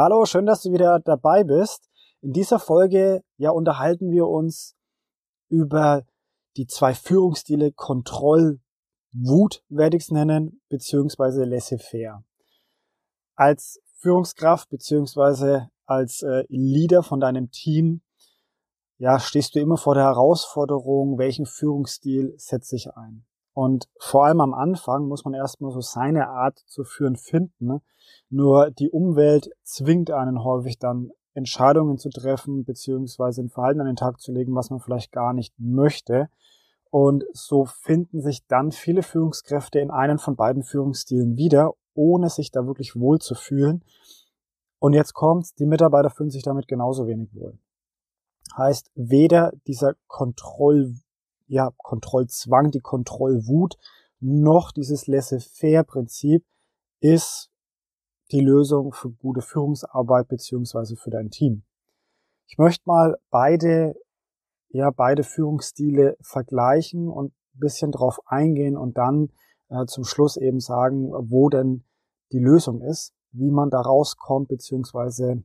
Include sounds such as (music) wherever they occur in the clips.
Hallo, schön, dass du wieder dabei bist. In dieser Folge ja unterhalten wir uns über die zwei Führungsstile Kontroll, Wut werde ich es nennen, beziehungsweise laissez-faire. Als Führungskraft beziehungsweise als äh, Leader von deinem Team, ja, stehst du immer vor der Herausforderung, welchen Führungsstil setze ich ein? Und vor allem am Anfang muss man erstmal so seine Art zu führen finden. Ne? Nur die Umwelt zwingt einen häufig dann Entscheidungen zu treffen, beziehungsweise ein Verhalten an den Tag zu legen, was man vielleicht gar nicht möchte. Und so finden sich dann viele Führungskräfte in einen von beiden Führungsstilen wieder, ohne sich da wirklich wohl zu fühlen. Und jetzt kommt's, die Mitarbeiter fühlen sich damit genauso wenig wohl. Heißt, weder dieser Kontroll ja, Kontrollzwang, die Kontrollwut, noch dieses Laissez-faire-Prinzip ist die Lösung für gute Führungsarbeit beziehungsweise für dein Team. Ich möchte mal beide, ja, beide Führungsstile vergleichen und ein bisschen drauf eingehen und dann äh, zum Schluss eben sagen, wo denn die Lösung ist, wie man da rauskommt, beziehungsweise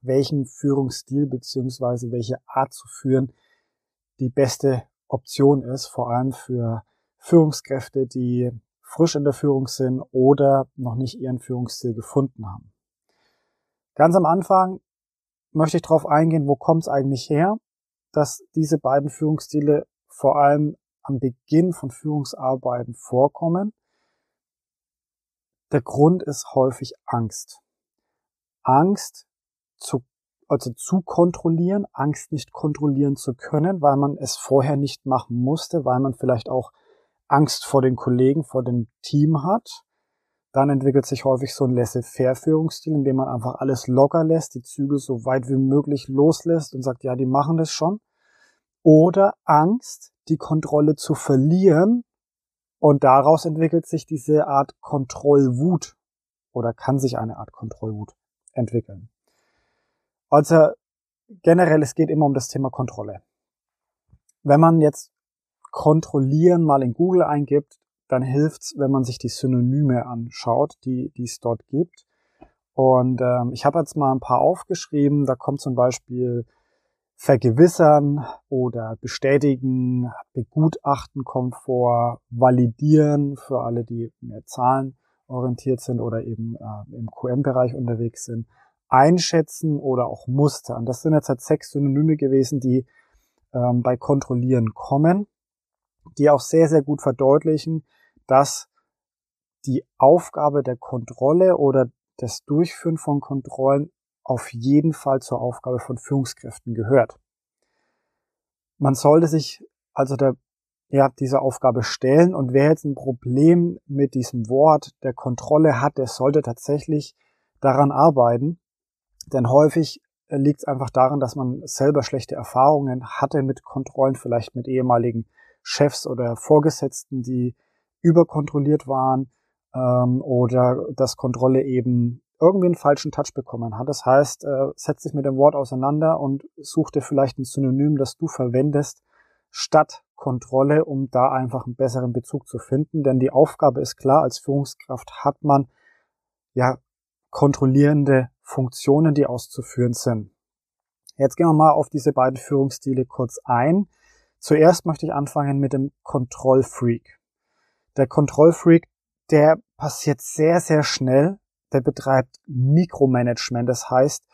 welchen Führungsstil beziehungsweise welche Art zu führen die beste Option ist, vor allem für Führungskräfte, die frisch in der Führung sind oder noch nicht ihren Führungsstil gefunden haben. Ganz am Anfang möchte ich darauf eingehen, wo kommt es eigentlich her, dass diese beiden Führungsstile vor allem am Beginn von Führungsarbeiten vorkommen. Der Grund ist häufig Angst. Angst zu also zu kontrollieren, Angst nicht kontrollieren zu können, weil man es vorher nicht machen musste, weil man vielleicht auch Angst vor den Kollegen, vor dem Team hat. Dann entwickelt sich häufig so ein Laissez-faire-Führungsstil, in dem man einfach alles locker lässt, die Züge so weit wie möglich loslässt und sagt, ja, die machen das schon. Oder Angst, die Kontrolle zu verlieren. Und daraus entwickelt sich diese Art Kontrollwut oder kann sich eine Art Kontrollwut entwickeln. Also generell, es geht immer um das Thema Kontrolle. Wenn man jetzt kontrollieren mal in Google eingibt, dann hilft's, wenn man sich die Synonyme anschaut, die, die es dort gibt. Und ähm, ich habe jetzt mal ein paar aufgeschrieben. Da kommt zum Beispiel vergewissern oder bestätigen, begutachten kommt vor, validieren für alle, die mehr Zahlen orientiert sind oder eben äh, im QM-Bereich unterwegs sind einschätzen oder auch mustern. Das sind jetzt halt sechs Synonyme gewesen, die ähm, bei Kontrollieren kommen, die auch sehr, sehr gut verdeutlichen, dass die Aufgabe der Kontrolle oder das Durchführen von Kontrollen auf jeden Fall zur Aufgabe von Führungskräften gehört. Man sollte sich also der, ja, dieser Aufgabe stellen und wer jetzt ein Problem mit diesem Wort der Kontrolle hat, der sollte tatsächlich daran arbeiten, denn häufig äh, liegt es einfach daran, dass man selber schlechte Erfahrungen hatte mit Kontrollen, vielleicht mit ehemaligen Chefs oder Vorgesetzten, die überkontrolliert waren ähm, oder dass Kontrolle eben irgendwie einen falschen Touch bekommen hat. Das heißt, äh, setz dich mit dem Wort auseinander und such dir vielleicht ein Synonym, das du verwendest, statt Kontrolle, um da einfach einen besseren Bezug zu finden. Denn die Aufgabe ist klar, als Führungskraft hat man ja kontrollierende Funktionen, die auszuführen sind. Jetzt gehen wir mal auf diese beiden Führungsstile kurz ein. Zuerst möchte ich anfangen mit dem Kontrollfreak. Der Kontrollfreak, der passiert sehr, sehr schnell. Der betreibt Mikromanagement. Das heißt,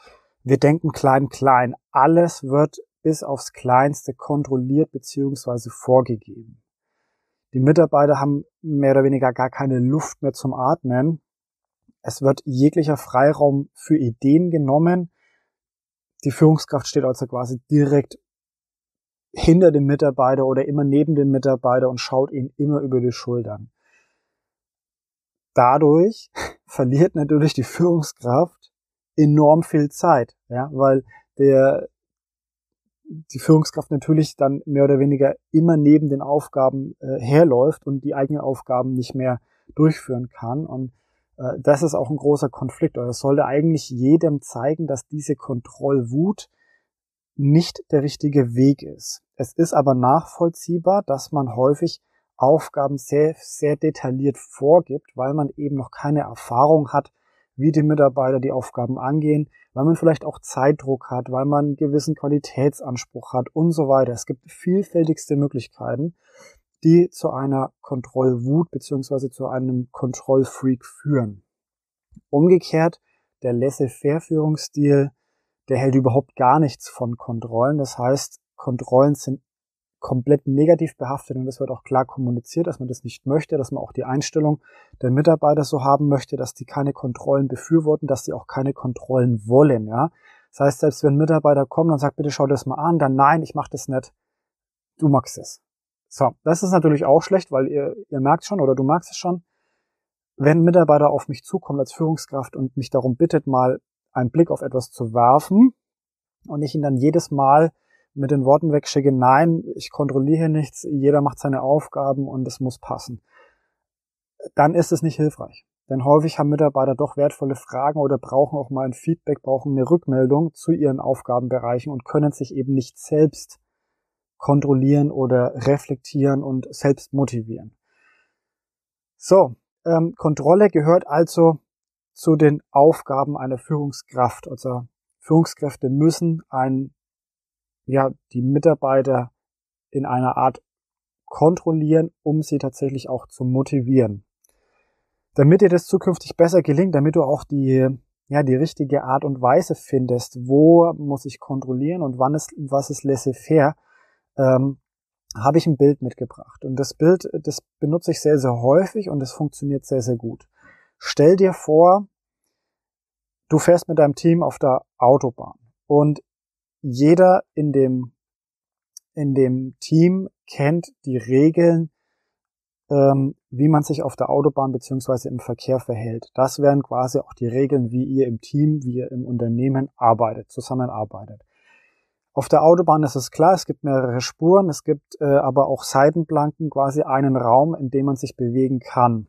wir denken klein, klein. Alles wird bis aufs Kleinste kontrolliert bzw. vorgegeben. Die Mitarbeiter haben mehr oder weniger gar keine Luft mehr zum Atmen es wird jeglicher Freiraum für Ideen genommen. Die Führungskraft steht also quasi direkt hinter dem Mitarbeiter oder immer neben dem Mitarbeiter und schaut ihn immer über die Schultern. Dadurch (laughs) verliert natürlich die Führungskraft enorm viel Zeit, ja, weil der, die Führungskraft natürlich dann mehr oder weniger immer neben den Aufgaben äh, herläuft und die eigenen Aufgaben nicht mehr durchführen kann. Und das ist auch ein großer Konflikt. Oder es sollte eigentlich jedem zeigen, dass diese Kontrollwut nicht der richtige Weg ist. Es ist aber nachvollziehbar, dass man häufig Aufgaben sehr, sehr detailliert vorgibt, weil man eben noch keine Erfahrung hat, wie die Mitarbeiter die Aufgaben angehen, weil man vielleicht auch Zeitdruck hat, weil man einen gewissen Qualitätsanspruch hat und so weiter. Es gibt vielfältigste Möglichkeiten, die zu einer Kontrollwut beziehungsweise zu einem Kontrollfreak führen. Umgekehrt, der Laissez-faire-Führungsstil, der hält überhaupt gar nichts von Kontrollen. Das heißt, Kontrollen sind komplett negativ behaftet und das wird auch klar kommuniziert, dass man das nicht möchte, dass man auch die Einstellung der Mitarbeiter so haben möchte, dass die keine Kontrollen befürworten, dass die auch keine Kontrollen wollen, ja. Das heißt, selbst wenn Mitarbeiter kommt und sagt, bitte schau das mal an, dann nein, ich mache das nicht. Du magst es. So, das ist natürlich auch schlecht, weil ihr, ihr merkt schon oder du magst es schon, wenn ein Mitarbeiter auf mich zukommt als Führungskraft und mich darum bittet, mal einen Blick auf etwas zu werfen und ich ihn dann jedes Mal mit den Worten wegschicke, nein, ich kontrolliere nichts, jeder macht seine Aufgaben und es muss passen, dann ist es nicht hilfreich. Denn häufig haben Mitarbeiter doch wertvolle Fragen oder brauchen auch mal ein Feedback, brauchen eine Rückmeldung zu ihren Aufgabenbereichen und können sich eben nicht selbst kontrollieren oder reflektieren und selbst motivieren. So, ähm, Kontrolle gehört also zu den Aufgaben einer Führungskraft. Also Führungskräfte müssen ein ja, die Mitarbeiter in einer Art kontrollieren, um sie tatsächlich auch zu motivieren. Damit dir das zukünftig besser gelingt, damit du auch die, ja, die richtige Art und Weise findest, wo muss ich kontrollieren und wann ist, was ist laissez-faire, ähm, habe ich ein Bild mitgebracht. Und das Bild, das benutze ich sehr, sehr häufig und es funktioniert sehr, sehr gut. Stell dir vor, du fährst mit deinem Team auf der Autobahn und jeder in dem, in dem Team kennt die Regeln, ähm, wie man sich auf der Autobahn beziehungsweise im Verkehr verhält. Das wären quasi auch die Regeln, wie ihr im Team, wie ihr im Unternehmen arbeitet, zusammenarbeitet. Auf der Autobahn ist es klar, es gibt mehrere Spuren, es gibt äh, aber auch Seitenplanken, quasi einen Raum, in dem man sich bewegen kann.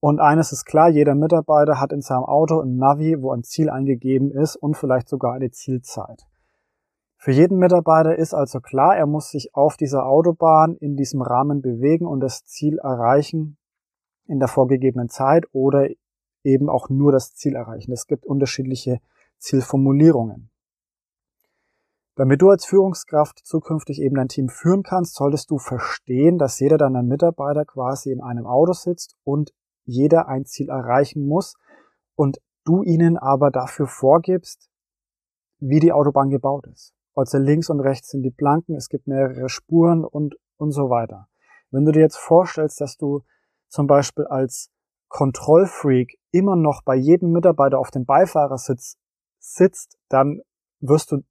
Und eines ist klar, jeder Mitarbeiter hat in seinem Auto ein Navi, wo ein Ziel eingegeben ist und vielleicht sogar eine Zielzeit. Für jeden Mitarbeiter ist also klar, er muss sich auf dieser Autobahn in diesem Rahmen bewegen und das Ziel erreichen in der vorgegebenen Zeit oder eben auch nur das Ziel erreichen. Es gibt unterschiedliche Zielformulierungen. Damit du als Führungskraft zukünftig eben dein Team führen kannst, solltest du verstehen, dass jeder deiner Mitarbeiter quasi in einem Auto sitzt und jeder ein Ziel erreichen muss und du ihnen aber dafür vorgibst, wie die Autobahn gebaut ist. Also links und rechts sind die Planken, es gibt mehrere Spuren und, und so weiter. Wenn du dir jetzt vorstellst, dass du zum Beispiel als Kontrollfreak immer noch bei jedem Mitarbeiter auf dem Beifahrersitz sitzt, dann wirst du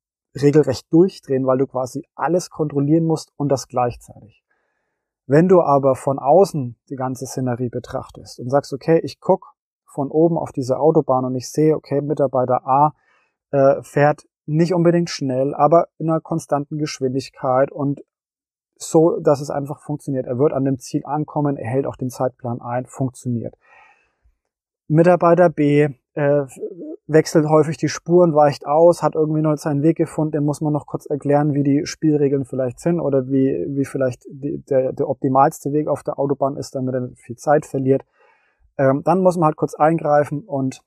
regelrecht durchdrehen, weil du quasi alles kontrollieren musst und das gleichzeitig. Wenn du aber von außen die ganze Szenerie betrachtest und sagst, okay, ich guck von oben auf diese Autobahn und ich sehe, okay, Mitarbeiter A äh, fährt nicht unbedingt schnell, aber in einer konstanten Geschwindigkeit und so, dass es einfach funktioniert. Er wird an dem Ziel ankommen, er hält auch den Zeitplan ein, funktioniert. Mitarbeiter B äh, wechselt häufig die Spuren, weicht aus, hat irgendwie noch seinen Weg gefunden, den muss man noch kurz erklären, wie die Spielregeln vielleicht sind oder wie, wie vielleicht die, der, der optimalste Weg auf der Autobahn ist, damit er viel Zeit verliert. Ähm, dann muss man halt kurz eingreifen und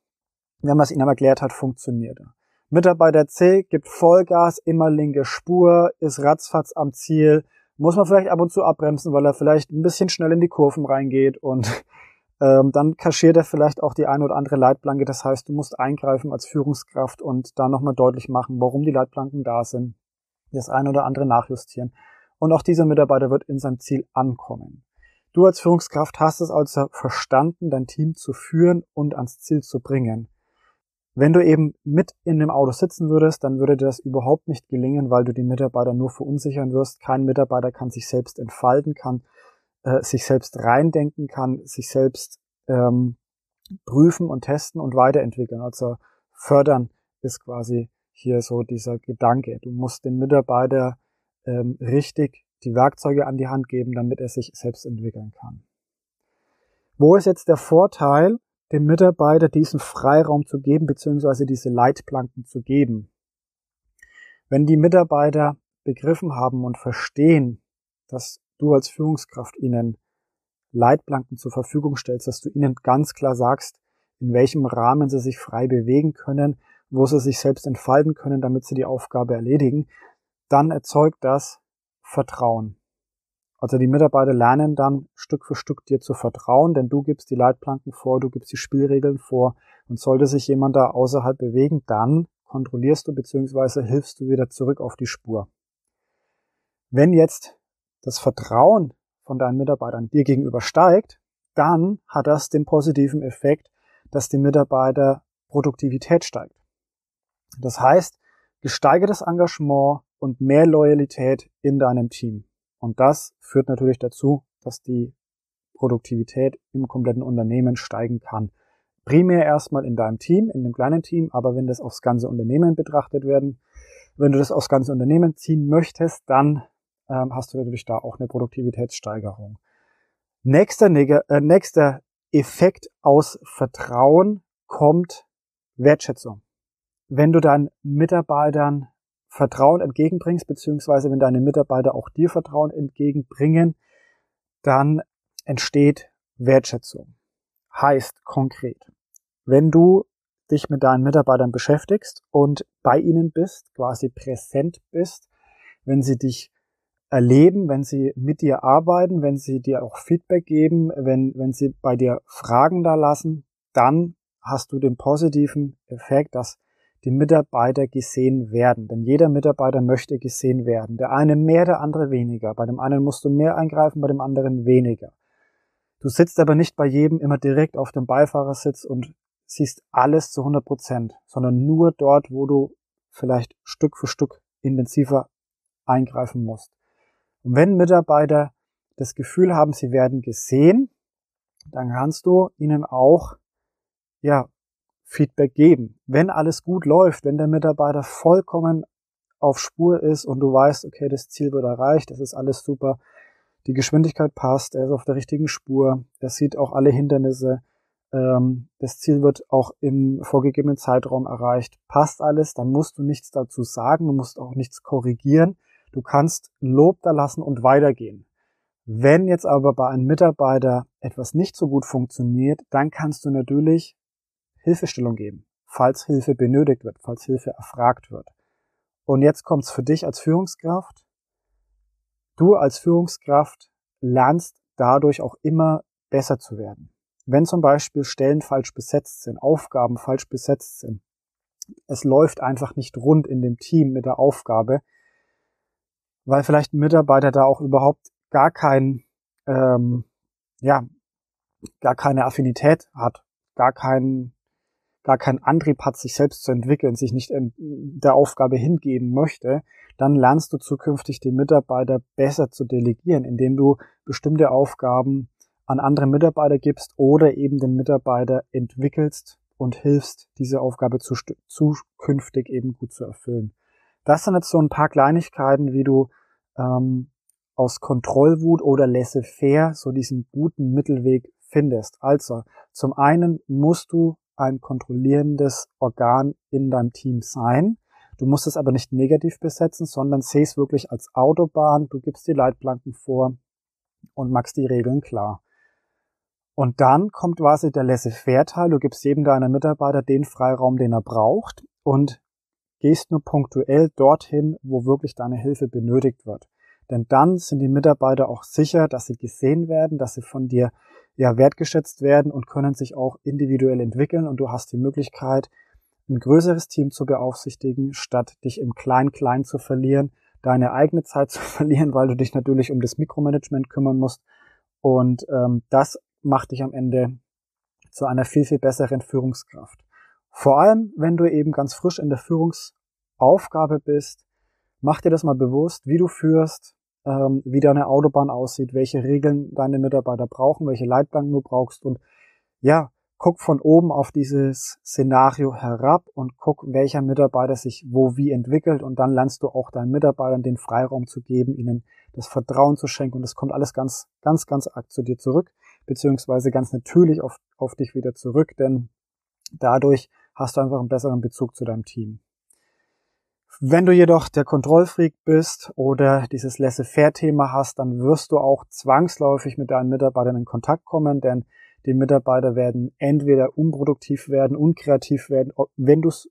wenn man es ihnen erklärt hat, funktioniert er. Mitarbeiter C gibt Vollgas, immer linke Spur, ist ratzfatz am Ziel, muss man vielleicht ab und zu abbremsen, weil er vielleicht ein bisschen schnell in die Kurven reingeht und ähm, dann kaschiert er vielleicht auch die eine oder andere Leitplanke. Das heißt, du musst eingreifen als Führungskraft und da nochmal deutlich machen, warum die Leitplanken da sind, das eine oder andere nachjustieren. Und auch dieser Mitarbeiter wird in seinem Ziel ankommen. Du als Führungskraft hast es also verstanden, dein Team zu führen und ans Ziel zu bringen. Wenn du eben mit in dem Auto sitzen würdest, dann würde dir das überhaupt nicht gelingen, weil du die Mitarbeiter nur verunsichern wirst. Kein Mitarbeiter kann sich selbst entfalten, kann äh, sich selbst reindenken kann, sich selbst ähm, prüfen und testen und weiterentwickeln. Also fördern ist quasi hier so dieser Gedanke. Du musst den Mitarbeiter ähm, richtig die Werkzeuge an die Hand geben, damit er sich selbst entwickeln kann. Wo ist jetzt der Vorteil, dem Mitarbeiter diesen Freiraum zu geben, beziehungsweise diese Leitplanken zu geben? Wenn die Mitarbeiter begriffen haben und verstehen, dass du als Führungskraft ihnen Leitplanken zur Verfügung stellst, dass du ihnen ganz klar sagst, in welchem Rahmen sie sich frei bewegen können, wo sie sich selbst entfalten können, damit sie die Aufgabe erledigen, dann erzeugt das Vertrauen. Also die Mitarbeiter lernen dann Stück für Stück dir zu vertrauen, denn du gibst die Leitplanken vor, du gibst die Spielregeln vor und sollte sich jemand da außerhalb bewegen, dann kontrollierst du bzw. hilfst du wieder zurück auf die Spur. Wenn jetzt das Vertrauen von deinen Mitarbeitern dir gegenüber steigt, dann hat das den positiven Effekt, dass die Mitarbeiter Produktivität steigt. Das heißt, gesteigertes Engagement und mehr Loyalität in deinem Team. Und das führt natürlich dazu, dass die Produktivität im kompletten Unternehmen steigen kann. Primär erstmal in deinem Team, in dem kleinen Team, aber wenn das aufs ganze Unternehmen betrachtet werden, wenn du das aufs ganze Unternehmen ziehen möchtest, dann ähm, hast du natürlich da auch eine Produktivitätssteigerung. Nächster, äh, nächster Effekt aus Vertrauen kommt Wertschätzung. Wenn du deinen Mitarbeitern Vertrauen entgegenbringst, beziehungsweise wenn deine Mitarbeiter auch dir Vertrauen entgegenbringen, dann entsteht Wertschätzung. Heißt konkret, wenn du dich mit deinen Mitarbeitern beschäftigst und bei ihnen bist, quasi präsent bist, wenn sie dich erleben, wenn sie mit dir arbeiten, wenn sie dir auch Feedback geben, wenn, wenn sie bei dir Fragen da lassen, dann hast du den positiven Effekt, dass die Mitarbeiter gesehen werden. Denn jeder Mitarbeiter möchte gesehen werden. Der eine mehr, der andere weniger. Bei dem einen musst du mehr eingreifen, bei dem anderen weniger. Du sitzt aber nicht bei jedem immer direkt auf dem Beifahrersitz und siehst alles zu 100 Prozent, sondern nur dort, wo du vielleicht Stück für Stück intensiver eingreifen musst. Und wenn Mitarbeiter das Gefühl haben, sie werden gesehen, dann kannst du ihnen auch ja Feedback geben. Wenn alles gut läuft, wenn der Mitarbeiter vollkommen auf Spur ist und du weißt, okay, das Ziel wird erreicht, das ist alles super, die Geschwindigkeit passt, er ist auf der richtigen Spur, er sieht auch alle Hindernisse, ähm, das Ziel wird auch im vorgegebenen Zeitraum erreicht, passt alles, dann musst du nichts dazu sagen, du musst auch nichts korrigieren, du kannst Lob da lassen und weitergehen. Wenn jetzt aber bei einem Mitarbeiter etwas nicht so gut funktioniert, dann kannst du natürlich Hilfestellung geben, falls Hilfe benötigt wird, falls Hilfe erfragt wird. Und jetzt kommt's für dich als Führungskraft. Du als Führungskraft lernst dadurch auch immer besser zu werden. Wenn zum Beispiel Stellen falsch besetzt sind, Aufgaben falsch besetzt sind, es läuft einfach nicht rund in dem Team mit der Aufgabe, weil vielleicht ein Mitarbeiter da auch überhaupt gar kein, ähm, ja, gar keine Affinität hat, gar keinen gar keinen Antrieb hat, sich selbst zu entwickeln, sich nicht der Aufgabe hingeben möchte, dann lernst du zukünftig die Mitarbeiter besser zu delegieren, indem du bestimmte Aufgaben an andere Mitarbeiter gibst oder eben den Mitarbeiter entwickelst und hilfst, diese Aufgabe zu, zukünftig eben gut zu erfüllen. Das sind jetzt so ein paar Kleinigkeiten, wie du ähm, aus Kontrollwut oder laissez-faire so diesen guten Mittelweg findest. Also, zum einen musst du ein kontrollierendes Organ in deinem Team sein. Du musst es aber nicht negativ besetzen, sondern seh es wirklich als Autobahn. Du gibst die Leitplanken vor und machst die Regeln klar. Und dann kommt quasi der Laissez-faire-Teil. Du gibst jedem deiner Mitarbeiter den Freiraum, den er braucht und gehst nur punktuell dorthin, wo wirklich deine Hilfe benötigt wird. Denn dann sind die Mitarbeiter auch sicher, dass sie gesehen werden, dass sie von dir ja wertgeschätzt werden und können sich auch individuell entwickeln und du hast die Möglichkeit, ein größeres Team zu beaufsichtigen, statt dich im Klein-Klein zu verlieren, deine eigene Zeit zu (laughs) verlieren, weil du dich natürlich um das Mikromanagement kümmern musst. Und ähm, das macht dich am Ende zu einer viel, viel besseren Führungskraft. Vor allem, wenn du eben ganz frisch in der Führungsaufgabe bist, mach dir das mal bewusst, wie du führst, ähm, wie deine Autobahn aussieht, welche Regeln deine Mitarbeiter brauchen, welche Leitplanken du brauchst. Und ja, guck von oben auf dieses Szenario herab und guck, welcher Mitarbeiter sich wo wie entwickelt. Und dann lernst du auch deinen Mitarbeitern den Freiraum zu geben, ihnen das Vertrauen zu schenken. Und es kommt alles ganz, ganz, ganz arg zu dir zurück, beziehungsweise ganz natürlich auf, auf dich wieder zurück, denn dadurch hast du einfach einen besseren Bezug zu deinem Team. Wenn du jedoch der Kontrollfreak bist oder dieses Laissez-faire-Thema hast, dann wirst du auch zwangsläufig mit deinen Mitarbeitern in Kontakt kommen, denn Die Mitarbeiter werden entweder unproduktiv werden, unkreativ werden, wenn du es,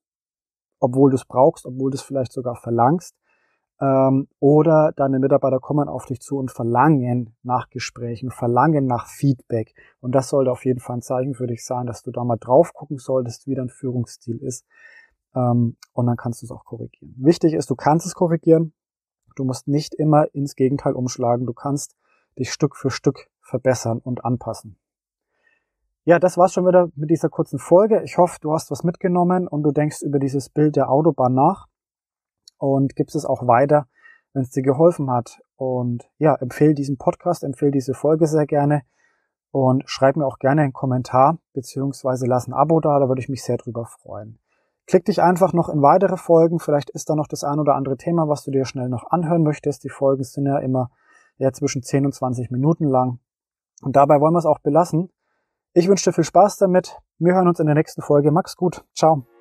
obwohl du es brauchst, obwohl du es vielleicht sogar verlangst. Ähm, oder deine Mitarbeiter kommen auf dich zu und verlangen nach Gesprächen, verlangen nach Feedback. Und das sollte auf jeden Fall ein Zeichen für dich sein, dass du da mal drauf gucken solltest, wie dein Führungsstil ist. Ähm, und dann kannst du es auch korrigieren. Wichtig ist, du kannst es korrigieren. Du musst nicht immer ins Gegenteil umschlagen. Du kannst dich Stück für Stück verbessern und anpassen. Ja, das war's schon wieder mit dieser kurzen Folge. Ich hoffe, du hast was mitgenommen und du denkst über dieses Bild der Autobahn nach und gibst es auch weiter, wenn es dir geholfen hat. Und ja, empfehle diesen Podcast, empfehle diese Folge sehr gerne und schreib mir auch gerne einen Kommentar beziehungsweise lass ein Abo da, da würde ich mich sehr drüber freuen. Klick dich einfach noch in weitere Folgen, vielleicht ist da noch das ein oder andere Thema, was du dir schnell noch anhören möchtest. Die Folgen sind ja immer ja, zwischen 10 und 20 Minuten lang. Und dabei wollen wir es auch belassen. Ich wünsche dir viel Spaß damit. Wir hören uns in der nächsten Folge. Max gut. Ciao.